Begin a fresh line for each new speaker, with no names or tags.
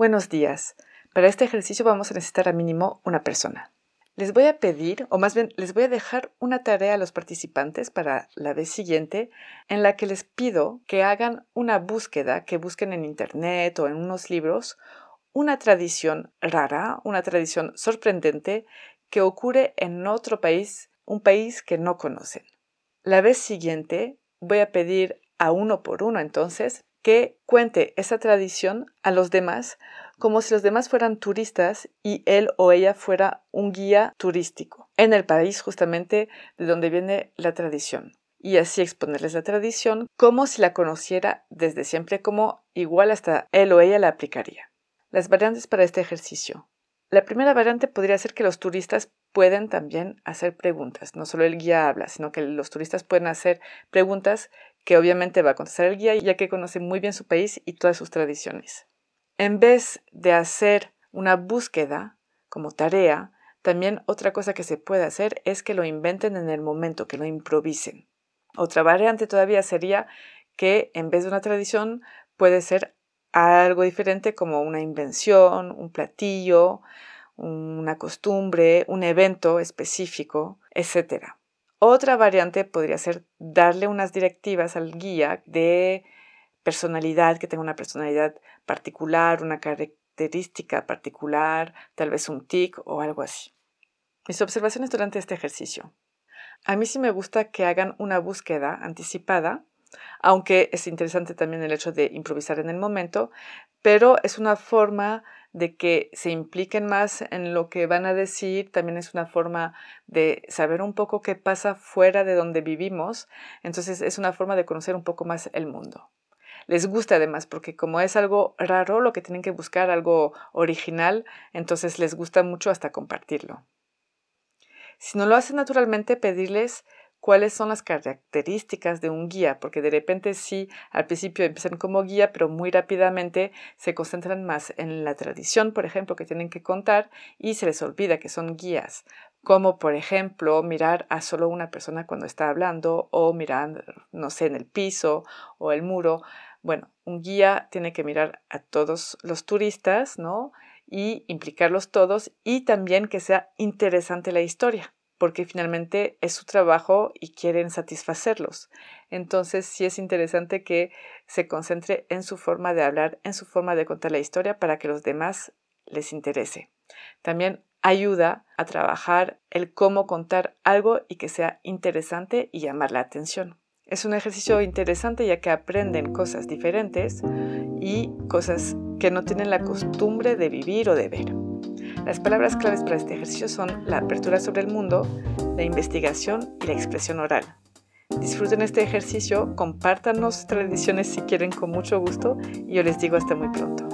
Buenos días. Para este ejercicio vamos a necesitar a mínimo una persona. Les voy a pedir, o más bien les voy a dejar una tarea a los participantes para la vez siguiente en la que les pido que hagan una búsqueda, que busquen en internet o en unos libros una tradición rara, una tradición sorprendente que ocurre en otro país, un país que no conocen. La vez siguiente voy a pedir a uno por uno entonces que cuente esa tradición a los demás como si los demás fueran turistas y él o ella fuera un guía turístico en el país justamente de donde viene la tradición. Y así exponerles la tradición como si la conociera desde siempre, como igual hasta él o ella la aplicaría. Las variantes para este ejercicio. La primera variante podría ser que los turistas pueden también hacer preguntas. No solo el guía habla, sino que los turistas pueden hacer preguntas que obviamente va a contestar el guía, ya que conoce muy bien su país y todas sus tradiciones. En vez de hacer una búsqueda como tarea, también otra cosa que se puede hacer es que lo inventen en el momento, que lo improvisen. Otra variante todavía sería que en vez de una tradición puede ser algo diferente como una invención, un platillo, una costumbre, un evento específico, etc. Otra variante podría ser darle unas directivas al guía de personalidad, que tenga una personalidad particular, una característica particular, tal vez un tic o algo así. Mis observaciones durante este ejercicio. A mí sí me gusta que hagan una búsqueda anticipada, aunque es interesante también el hecho de improvisar en el momento, pero es una forma de que se impliquen más en lo que van a decir, también es una forma de saber un poco qué pasa fuera de donde vivimos, entonces es una forma de conocer un poco más el mundo. Les gusta además porque como es algo raro, lo que tienen que buscar, algo original, entonces les gusta mucho hasta compartirlo. Si no lo hacen naturalmente, pedirles cuáles son las características de un guía, porque de repente sí, al principio empiezan como guía, pero muy rápidamente se concentran más en la tradición, por ejemplo, que tienen que contar y se les olvida que son guías, como por ejemplo mirar a solo una persona cuando está hablando o mirar, no sé, en el piso o el muro. Bueno, un guía tiene que mirar a todos los turistas, ¿no? Y implicarlos todos y también que sea interesante la historia porque finalmente es su trabajo y quieren satisfacerlos. Entonces sí es interesante que se concentre en su forma de hablar, en su forma de contar la historia para que los demás les interese. También ayuda a trabajar el cómo contar algo y que sea interesante y llamar la atención. Es un ejercicio interesante ya que aprenden cosas diferentes y cosas que no tienen la costumbre de vivir o de ver. Las palabras claves para este ejercicio son la apertura sobre el mundo, la investigación y la expresión oral. Disfruten este ejercicio, compártanos tradiciones si quieren con mucho gusto y yo les digo hasta muy pronto.